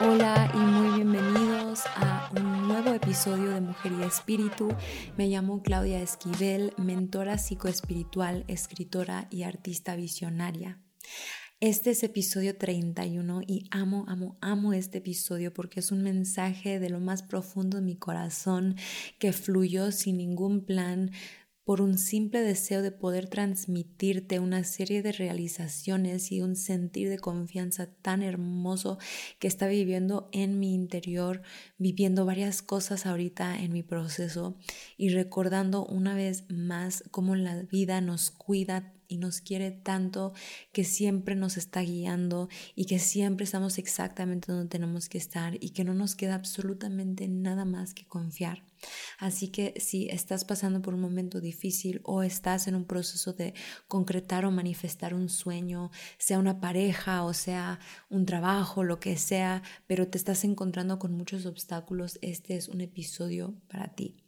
Hola y muy bienvenidos a un nuevo episodio de Mujer y Espíritu. Me llamo Claudia Esquivel, mentora psicoespiritual, escritora y artista visionaria. Este es episodio 31 y amo, amo, amo este episodio porque es un mensaje de lo más profundo de mi corazón que fluyó sin ningún plan, por un simple deseo de poder transmitirte una serie de realizaciones y un sentir de confianza tan hermoso que está viviendo en mi interior, viviendo varias cosas ahorita en mi proceso y recordando una vez más cómo la vida nos cuida y nos quiere tanto que siempre nos está guiando y que siempre estamos exactamente donde tenemos que estar y que no nos queda absolutamente nada más que confiar. Así que si estás pasando por un momento difícil o estás en un proceso de concretar o manifestar un sueño, sea una pareja o sea un trabajo, lo que sea, pero te estás encontrando con muchos obstáculos, este es un episodio para ti.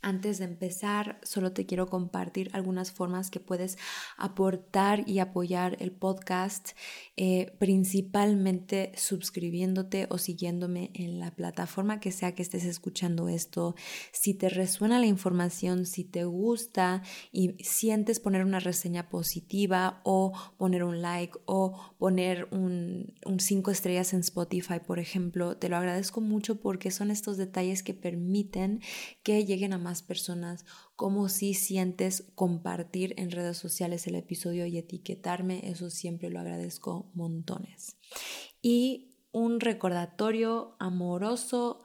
Antes de empezar, solo te quiero compartir algunas formas que puedes aportar y apoyar el podcast, eh, principalmente suscribiéndote o siguiéndome en la plataforma que sea que estés escuchando esto. Si te resuena la información, si te gusta y sientes poner una reseña positiva o poner un like o poner un, un cinco estrellas en Spotify, por ejemplo, te lo agradezco mucho porque son estos detalles que permiten que lleguen a más personas, como si sientes compartir en redes sociales el episodio y etiquetarme, eso siempre lo agradezco montones. Y un recordatorio amoroso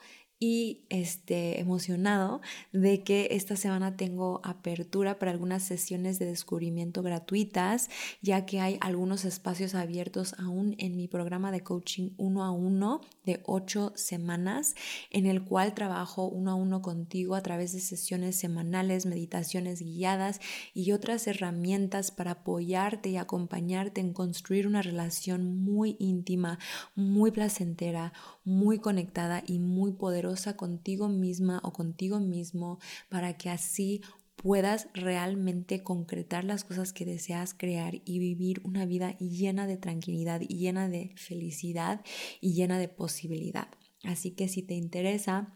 y este, emocionado de que esta semana tengo apertura para algunas sesiones de descubrimiento gratuitas, ya que hay algunos espacios abiertos aún en mi programa de coaching uno a uno de ocho semanas, en el cual trabajo uno a uno contigo a través de sesiones semanales, meditaciones guiadas y otras herramientas para apoyarte y acompañarte en construir una relación muy íntima, muy placentera, muy conectada y muy poderosa contigo misma o contigo mismo para que así puedas realmente concretar las cosas que deseas crear y vivir una vida llena de tranquilidad y llena de felicidad y llena de posibilidad. Así que si te interesa,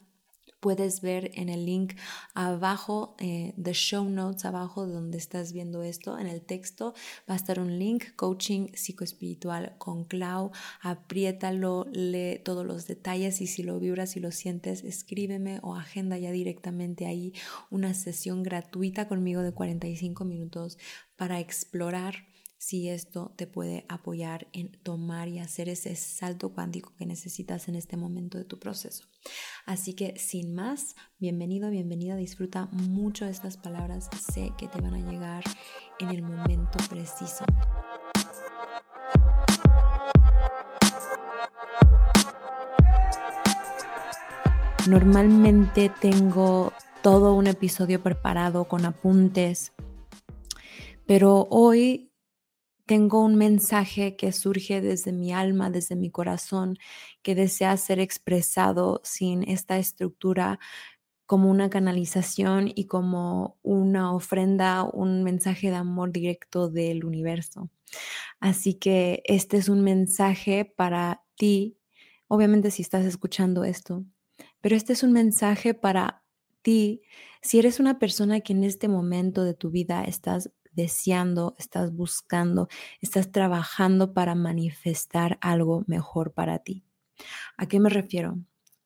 puedes ver en el link abajo eh, de show notes, abajo donde estás viendo esto, en el texto va a estar un link, coaching psicoespiritual con Clau, apriétalo, lee todos los detalles y si lo vibras y lo sientes, escríbeme o agenda ya directamente ahí una sesión gratuita conmigo de 45 minutos para explorar si esto te puede apoyar en tomar y hacer ese salto cuántico que necesitas en este momento de tu proceso. Así que sin más, bienvenido, bienvenida, disfruta mucho estas palabras, sé que te van a llegar en el momento preciso. Normalmente tengo todo un episodio preparado con apuntes, pero hoy tengo un mensaje que surge desde mi alma, desde mi corazón, que desea ser expresado sin esta estructura como una canalización y como una ofrenda, un mensaje de amor directo del universo. Así que este es un mensaje para ti, obviamente si estás escuchando esto, pero este es un mensaje para ti si eres una persona que en este momento de tu vida estás deseando, estás buscando, estás trabajando para manifestar algo mejor para ti. ¿A qué me refiero?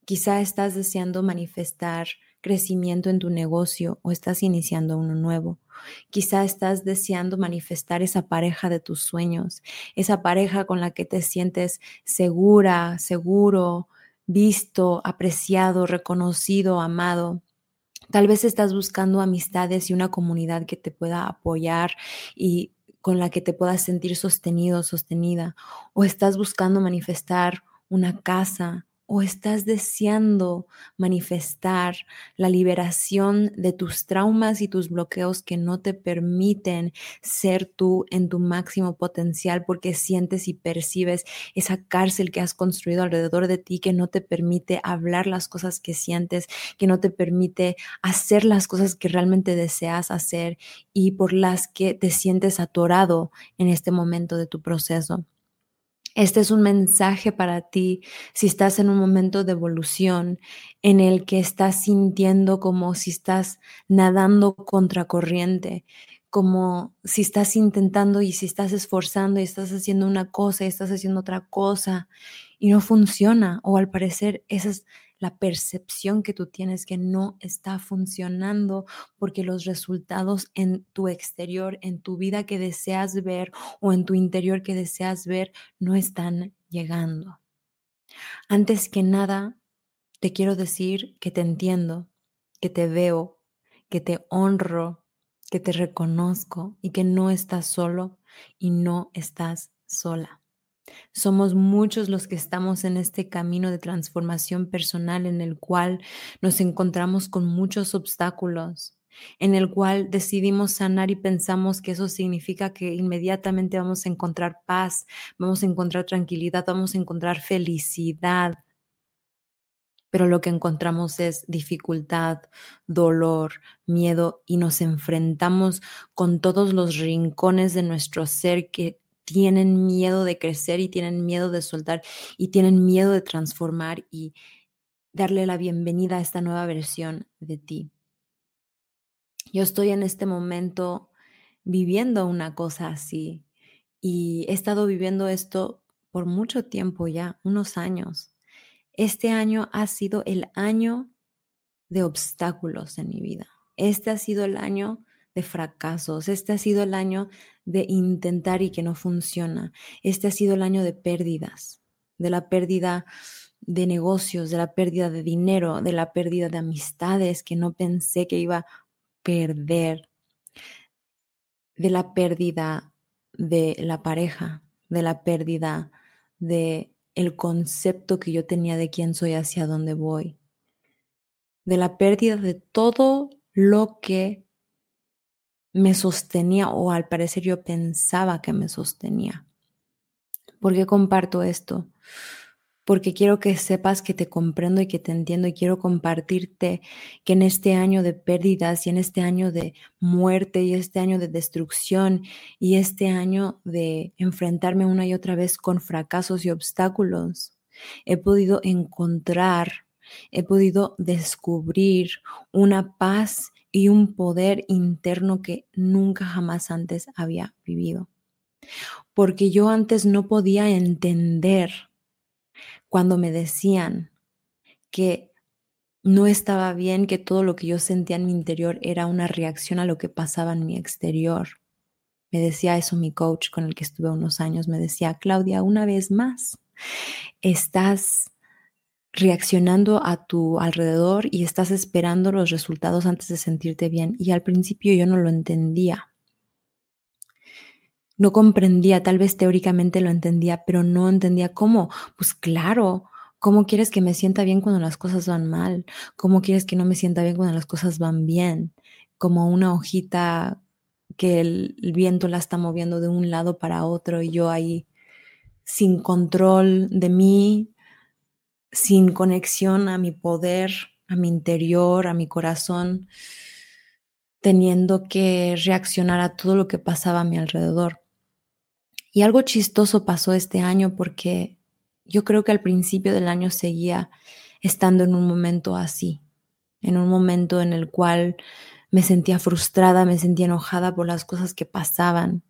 Quizá estás deseando manifestar crecimiento en tu negocio o estás iniciando uno nuevo. Quizá estás deseando manifestar esa pareja de tus sueños, esa pareja con la que te sientes segura, seguro, visto, apreciado, reconocido, amado. Tal vez estás buscando amistades y una comunidad que te pueda apoyar y con la que te puedas sentir sostenido, sostenida. O estás buscando manifestar una casa o estás deseando manifestar la liberación de tus traumas y tus bloqueos que no te permiten ser tú en tu máximo potencial porque sientes y percibes esa cárcel que has construido alrededor de ti que no te permite hablar las cosas que sientes, que no te permite hacer las cosas que realmente deseas hacer y por las que te sientes atorado en este momento de tu proceso. Este es un mensaje para ti si estás en un momento de evolución en el que estás sintiendo como si estás nadando contracorriente, como si estás intentando y si estás esforzando y estás haciendo una cosa y estás haciendo otra cosa y no funciona o al parecer esa es la percepción que tú tienes que no está funcionando porque los resultados en tu exterior, en tu vida que deseas ver o en tu interior que deseas ver no están llegando. Antes que nada, te quiero decir que te entiendo, que te veo, que te honro, que te reconozco y que no estás solo y no estás sola. Somos muchos los que estamos en este camino de transformación personal en el cual nos encontramos con muchos obstáculos, en el cual decidimos sanar y pensamos que eso significa que inmediatamente vamos a encontrar paz, vamos a encontrar tranquilidad, vamos a encontrar felicidad. Pero lo que encontramos es dificultad, dolor, miedo y nos enfrentamos con todos los rincones de nuestro ser que tienen miedo de crecer y tienen miedo de soltar y tienen miedo de transformar y darle la bienvenida a esta nueva versión de ti. Yo estoy en este momento viviendo una cosa así y he estado viviendo esto por mucho tiempo ya, unos años. Este año ha sido el año de obstáculos en mi vida. Este ha sido el año de fracasos. Este ha sido el año de intentar y que no funciona. Este ha sido el año de pérdidas, de la pérdida de negocios, de la pérdida de dinero, de la pérdida de amistades que no pensé que iba a perder, de la pérdida de la pareja, de la pérdida de el concepto que yo tenía de quién soy hacia dónde voy, de la pérdida de todo lo que me sostenía o al parecer yo pensaba que me sostenía. ¿Por qué comparto esto? Porque quiero que sepas que te comprendo y que te entiendo y quiero compartirte que en este año de pérdidas y en este año de muerte y este año de destrucción y este año de enfrentarme una y otra vez con fracasos y obstáculos, he podido encontrar, he podido descubrir una paz y un poder interno que nunca jamás antes había vivido. Porque yo antes no podía entender cuando me decían que no estaba bien, que todo lo que yo sentía en mi interior era una reacción a lo que pasaba en mi exterior. Me decía eso mi coach con el que estuve unos años, me decía, Claudia, una vez más, estás reaccionando a tu alrededor y estás esperando los resultados antes de sentirte bien. Y al principio yo no lo entendía. No comprendía, tal vez teóricamente lo entendía, pero no entendía cómo. Pues claro, ¿cómo quieres que me sienta bien cuando las cosas van mal? ¿Cómo quieres que no me sienta bien cuando las cosas van bien? Como una hojita que el, viento la está moviendo de un lado para otro y yo ahí sin control de mí, sin conexión a mi poder, a mi interior, a mi corazón, teniendo que reaccionar a todo lo que pasaba a mi alrededor. Y algo chistoso pasó este año porque yo creo que al principio del año seguía estando en un momento así, en un momento en el cual me sentía frustrada, me sentía enojada por las cosas que pasaban.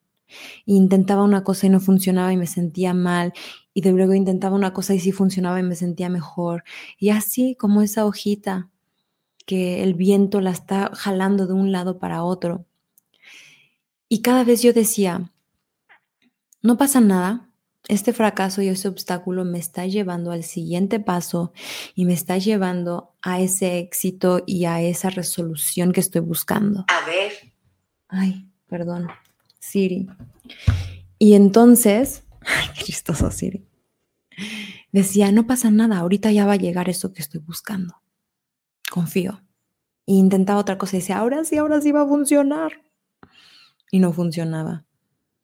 intentaba una cosa y no funcionaba y me sentía mal y de luego intentaba una cosa y sí funcionaba y me sentía mejor. Y así como esa hojita que el viento la está jalando de un lado para otro. Y cada vez yo decía, no pasa nada, este fracaso y ese obstáculo me está llevando al siguiente paso y me está llevando a ese éxito y a esa resolución que estoy buscando. A ver. Ay, perdón, Siri. Y entonces Ay, qué Siri. decía, no pasa nada, ahorita ya va a llegar eso que estoy buscando. Confío. E intentaba otra cosa y decía, ahora sí, ahora sí va a funcionar. Y no funcionaba.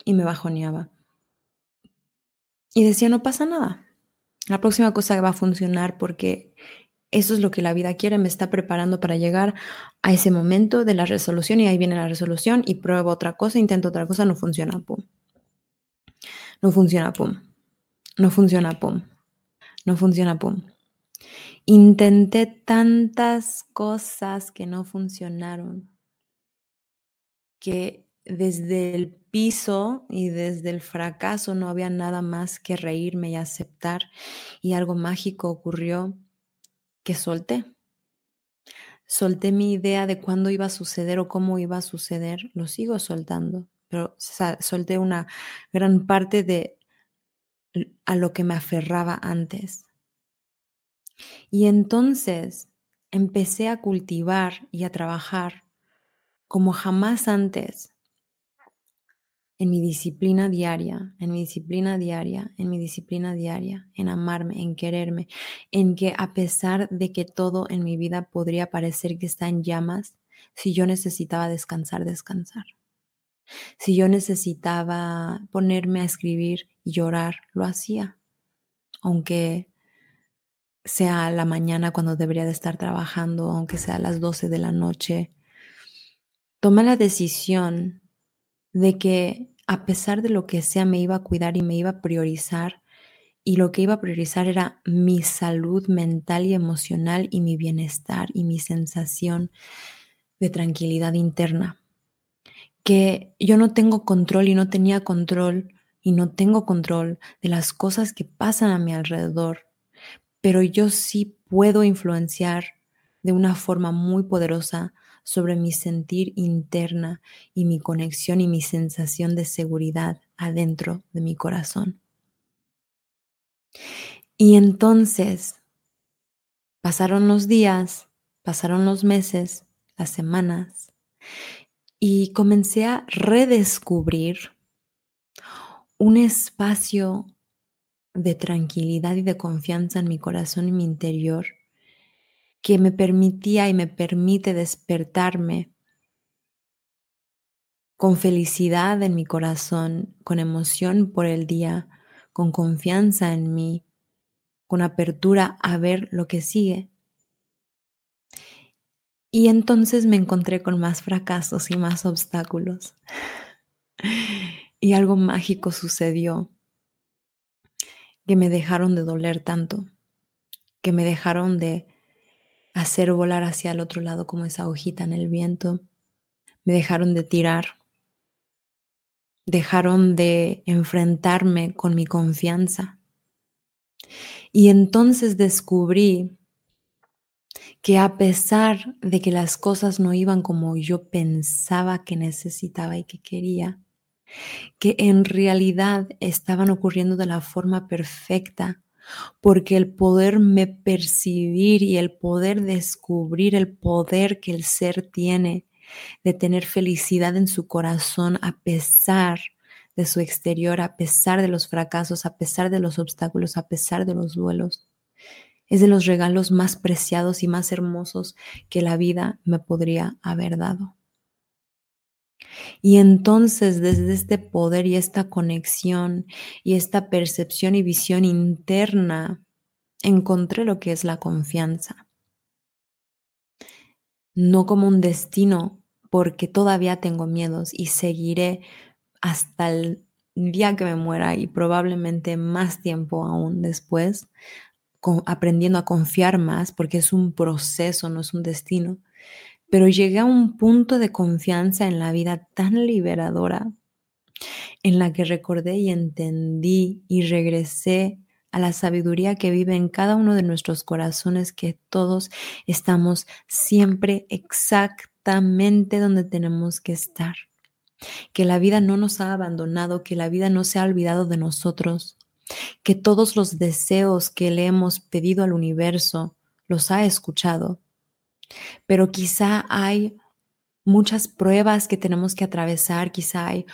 Y me bajoneaba. Y decía, no pasa nada. La próxima cosa va a funcionar porque eso es lo que la vida quiere, me está preparando para llegar a ese momento de la resolución y ahí viene la resolución y pruebo otra cosa, intento otra cosa, no funciona, pum. No funciona, pum. No funciona, pum. No funciona, pum. Intenté tantas cosas que no funcionaron, que desde el piso y desde el fracaso no había nada más que reírme y aceptar y algo mágico ocurrió que solté. Solté mi idea de cuándo iba a suceder o cómo iba a suceder, lo sigo soltando, pero solté una gran parte de a lo que me aferraba antes. Y entonces empecé a cultivar y a trabajar como jamás antes en mi disciplina diaria, en mi disciplina diaria, en mi disciplina diaria, en amarme, en quererme, en que a pesar de que todo en mi vida podría parecer que está en llamas, si yo necesitaba descansar, descansar. Si yo necesitaba ponerme a escribir y llorar, lo hacía. Aunque sea la mañana cuando debería de estar trabajando, aunque sea a las 12 de la noche, tomé la decisión de que a pesar de lo que sea me iba a cuidar y me iba a priorizar y lo que iba a priorizar era mi salud mental y emocional y mi bienestar y mi sensación de tranquilidad interna. Que yo no tengo control y no tenía control y no tengo control de las cosas que pasan a mi alrededor, pero yo sí puedo influenciar de una forma muy poderosa sobre mi sentir interna y mi conexión y mi sensación de seguridad adentro de mi corazón. Y entonces pasaron los días, pasaron los meses, las semanas, y comencé a redescubrir un espacio de tranquilidad y de confianza en mi corazón y mi interior que me permitía y me permite despertarme con felicidad en mi corazón, con emoción por el día, con confianza en mí, con apertura a ver lo que sigue. Y entonces me encontré con más fracasos y más obstáculos. Y algo mágico sucedió, que me dejaron de doler tanto, que me dejaron de hacer volar hacia el otro lado como esa hojita en el viento. Me dejaron de tirar. Dejaron de enfrentarme con mi confianza. Y entonces descubrí que a pesar de que las cosas no iban como yo pensaba que necesitaba y que quería, que en realidad estaban ocurriendo de la forma perfecta porque el poderme percibir y el poder descubrir el poder que el ser tiene de tener felicidad en su corazón a pesar de su exterior, a pesar de los fracasos, a pesar de los obstáculos, a pesar de los duelos. Es de los regalos más preciados y más hermosos que la vida me podría haber dado. Y entonces desde este poder y esta conexión y esta percepción y visión interna, encontré lo que es la confianza. No como un destino, porque todavía tengo miedos y seguiré hasta el día que me muera y probablemente más tiempo aún después, aprendiendo a confiar más, porque es un proceso, no es un destino. Pero llegué a un punto de confianza en la vida tan liberadora en la que recordé y entendí y regresé a la sabiduría que vive en cada uno de nuestros corazones, que todos estamos siempre exactamente donde tenemos que estar, que la vida no nos ha abandonado, que la vida no se ha olvidado de nosotros, que todos los deseos que le hemos pedido al universo los ha escuchado. Pero quizá hay muchas pruebas que tenemos que atravesar, quizá hay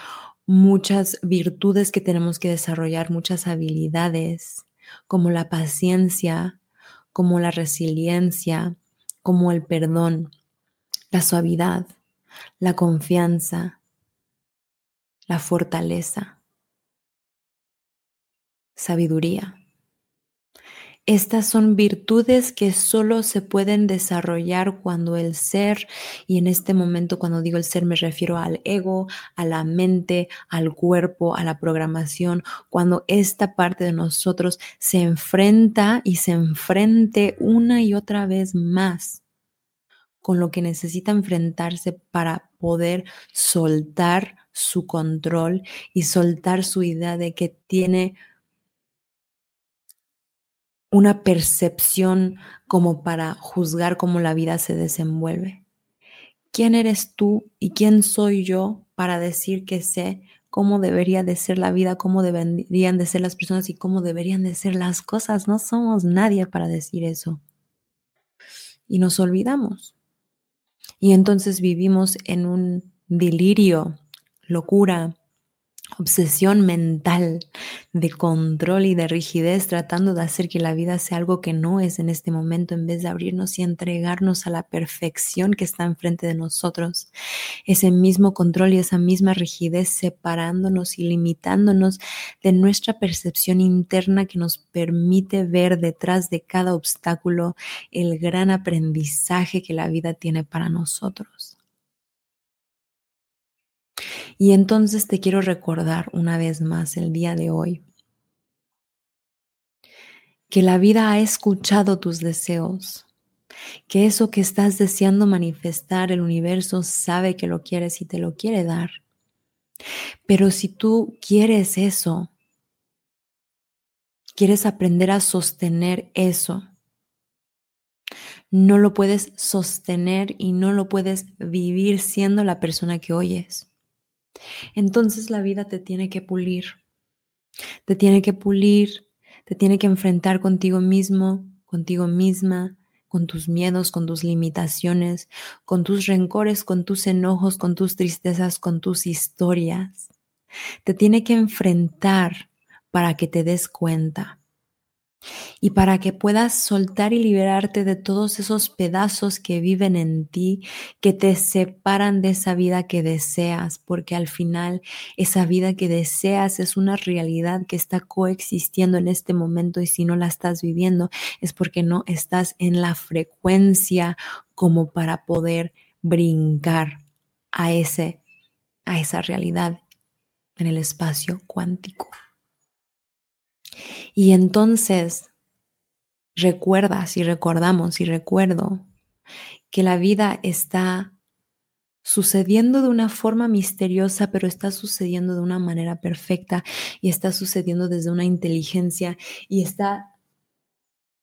muchas virtudes que tenemos que desarrollar, muchas habilidades, como la paciencia, como la resiliencia, como el perdón, la suavidad, la confianza, la fortaleza, sabiduría. Estas son virtudes que solo se pueden desarrollar cuando el ser, y en este momento cuando digo el ser me refiero al ego, a la mente, al cuerpo, a la programación, cuando esta parte de nosotros se enfrenta y se enfrente una y otra vez más con lo que necesita enfrentarse para poder soltar su control y soltar su idea de que tiene una percepción como para juzgar cómo la vida se desenvuelve. ¿Quién eres tú y quién soy yo para decir que sé cómo debería de ser la vida, cómo deberían de ser las personas y cómo deberían de ser las cosas? No somos nadie para decir eso. Y nos olvidamos. Y entonces vivimos en un delirio, locura, obsesión mental de control y de rigidez tratando de hacer que la vida sea algo que no es en este momento en vez de abrirnos y entregarnos a la perfección que está enfrente de nosotros. Ese mismo control y esa misma rigidez separándonos y limitándonos de nuestra percepción interna que nos permite ver detrás de cada obstáculo el gran aprendizaje que la vida tiene para nosotros. Y entonces te quiero recordar una vez más el día de hoy que la vida ha escuchado tus deseos, que eso que estás deseando manifestar, el universo sabe que lo quieres y te lo quiere dar. Pero si tú quieres eso, quieres aprender a sostener eso, no lo puedes sostener y no lo puedes vivir siendo la persona que hoy es. Entonces la vida te tiene que pulir, te tiene que pulir, te tiene que enfrentar contigo mismo, contigo misma, con tus miedos, con tus limitaciones, con tus rencores, con tus enojos, con tus tristezas, con tus historias. Te tiene que enfrentar para que te des cuenta y para que puedas soltar y liberarte de todos esos pedazos que viven en ti, que te separan de esa vida que deseas, porque al final esa vida que deseas es una realidad que está coexistiendo en este momento y si no la estás viviendo es porque no estás en la frecuencia como para poder brincar a ese a esa realidad en el espacio cuántico. Y entonces recuerdas y recordamos y recuerdo que la vida está sucediendo de una forma misteriosa, pero está sucediendo de una manera perfecta y está sucediendo desde una inteligencia y está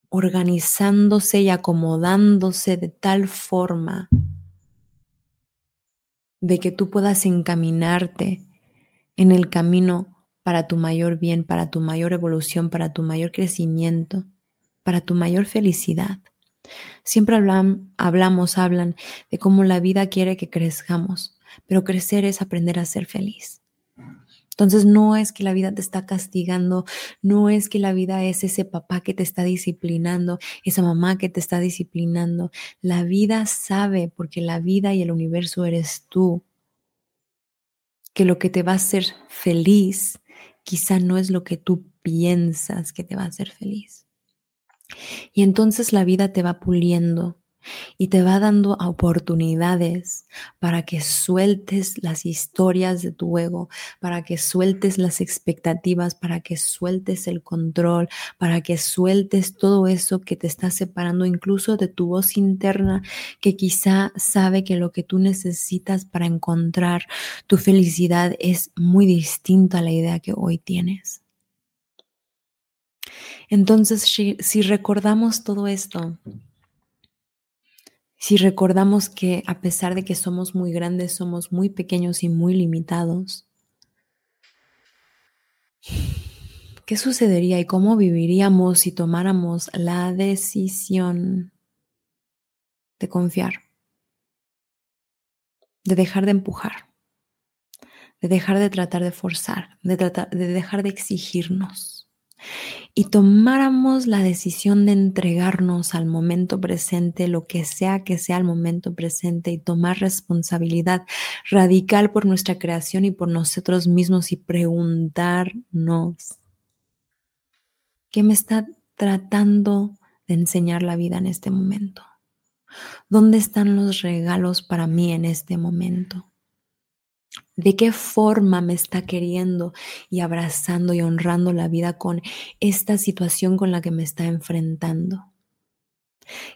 organizándose y acomodándose de tal forma de que tú puedas encaminarte en el camino para tu mayor bien, para tu mayor evolución, para tu mayor crecimiento, para tu mayor felicidad. Siempre hablamos, hablan de cómo la vida quiere que crezcamos, pero crecer es aprender a ser feliz. Entonces no es que la vida te está castigando, no es que la vida es ese papá que te está disciplinando, esa mamá que te está disciplinando. La vida sabe, porque la vida y el universo eres tú, que lo que te va a hacer feliz quizá no es lo que tú piensas que te va a hacer feliz. Y entonces la vida te va puliendo y te va dando oportunidades para que sueltes las historias de tu ego, para que sueltes las expectativas, para que sueltes el control, para que sueltes todo eso que te está separando incluso de tu voz interna que quizá sabe que lo que tú necesitas para encontrar tu felicidad es muy distinto a la idea que hoy tienes. Entonces, si, recordamos todo esto, si recordamos que a pesar de que somos muy grandes, somos muy pequeños y muy limitados, ¿qué sucedería y cómo viviríamos si tomáramos la decisión de confiar, de dejar de empujar, de dejar de tratar de forzar, de, de dejar de exigirnos, y tomáramos la decisión de entregarnos al momento presente, lo que sea que sea el momento presente, y tomar responsabilidad radical por nuestra creación y por nosotros mismos y preguntarnos, ¿qué me está tratando de enseñar la vida en este momento? ¿Dónde están los regalos para mí en este momento? De qué forma me está queriendo y abrazando y honrando la vida con esta situación con la que me está enfrentando.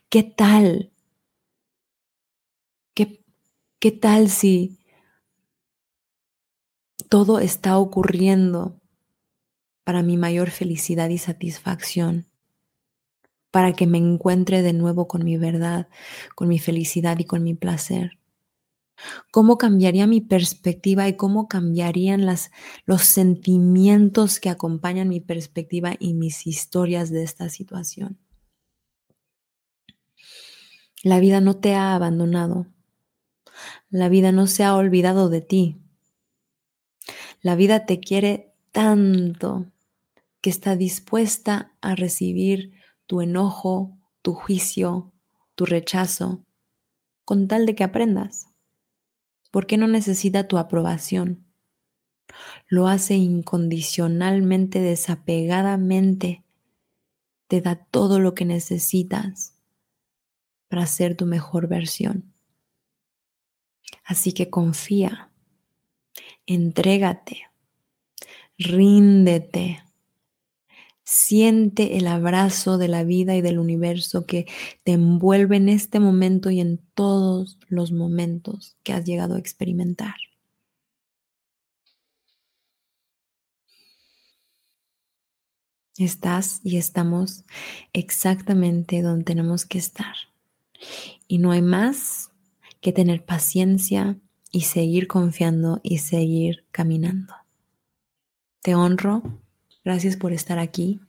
¿Qué tal? ¿Qué, qué tal si todo está ocurriendo para mi mayor felicidad y satisfacción? Para que me encuentre de nuevo con mi verdad, con mi felicidad y con mi placer cómo cambiaría mi perspectiva y cómo cambiarían los sentimientos que acompañan mi perspectiva y mis historias de esta situación. La vida no te ha abandonado. La vida no se ha olvidado de ti. La vida te quiere tanto que está dispuesta a recibir tu enojo, tu juicio, tu rechazo, con tal de que aprendas. ¿Por qué no necesita tu aprobación? Lo hace incondicionalmente, desapegadamente. Te da todo lo que necesitas para ser tu mejor versión. Así que confía, entrégate, ríndete Siente el abrazo de la vida y del universo que te envuelve en este momento y en todos los momentos que has llegado a experimentar. Estás y estamos exactamente donde tenemos que estar. Y no hay más que tener paciencia y seguir confiando y seguir caminando. Te honro Gracias por estar aquí.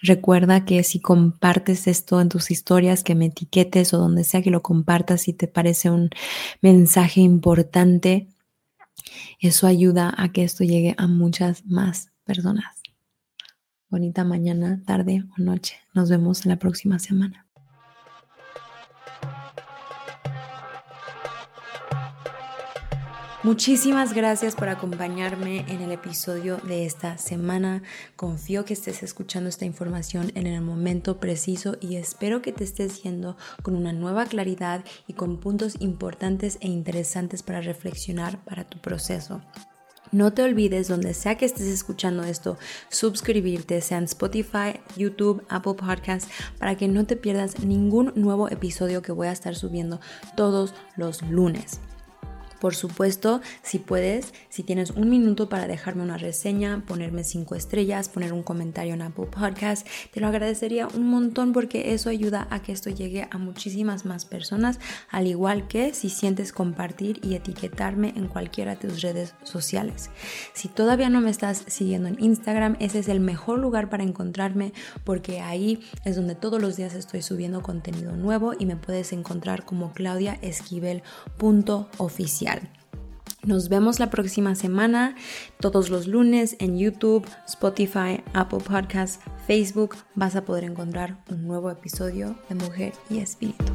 Recuerda que si compartes esto en tus historias, que me etiquetes o donde sea que lo compartas, si te parece un mensaje importante, eso ayuda a que esto llegue a muchas más personas. Bonita mañana, tarde o noche. Nos vemos en la próxima semana. Muchísimas gracias por acompañarme en el episodio de esta semana. Confío que estés escuchando esta información en el momento preciso y espero que te estés yendo con una nueva claridad y con puntos importantes e interesantes para reflexionar para tu proceso. No te olvides, donde sea que estés escuchando esto, suscribirte, sea Spotify, YouTube, Apple Podcasts, para que no te pierdas ningún nuevo episodio que voy a estar subiendo todos los lunes. Por supuesto, si puedes, si tienes un minuto para dejarme una reseña, ponerme cinco estrellas, poner un comentario en Apple Podcast, te lo agradecería un montón porque eso ayuda a que esto llegue a muchísimas más personas, al igual que si sientes compartir y etiquetarme en cualquiera de tus redes sociales. Si todavía no me estás siguiendo en Instagram, ese es el mejor lugar para encontrarme porque ahí es donde todos los días estoy subiendo contenido nuevo y me puedes encontrar como claudiaesquivel.oficial. Nos vemos la próxima semana, todos los lunes en YouTube, Spotify, Apple Podcasts, Facebook. Vas a poder encontrar un nuevo episodio de Mujer y Espíritu.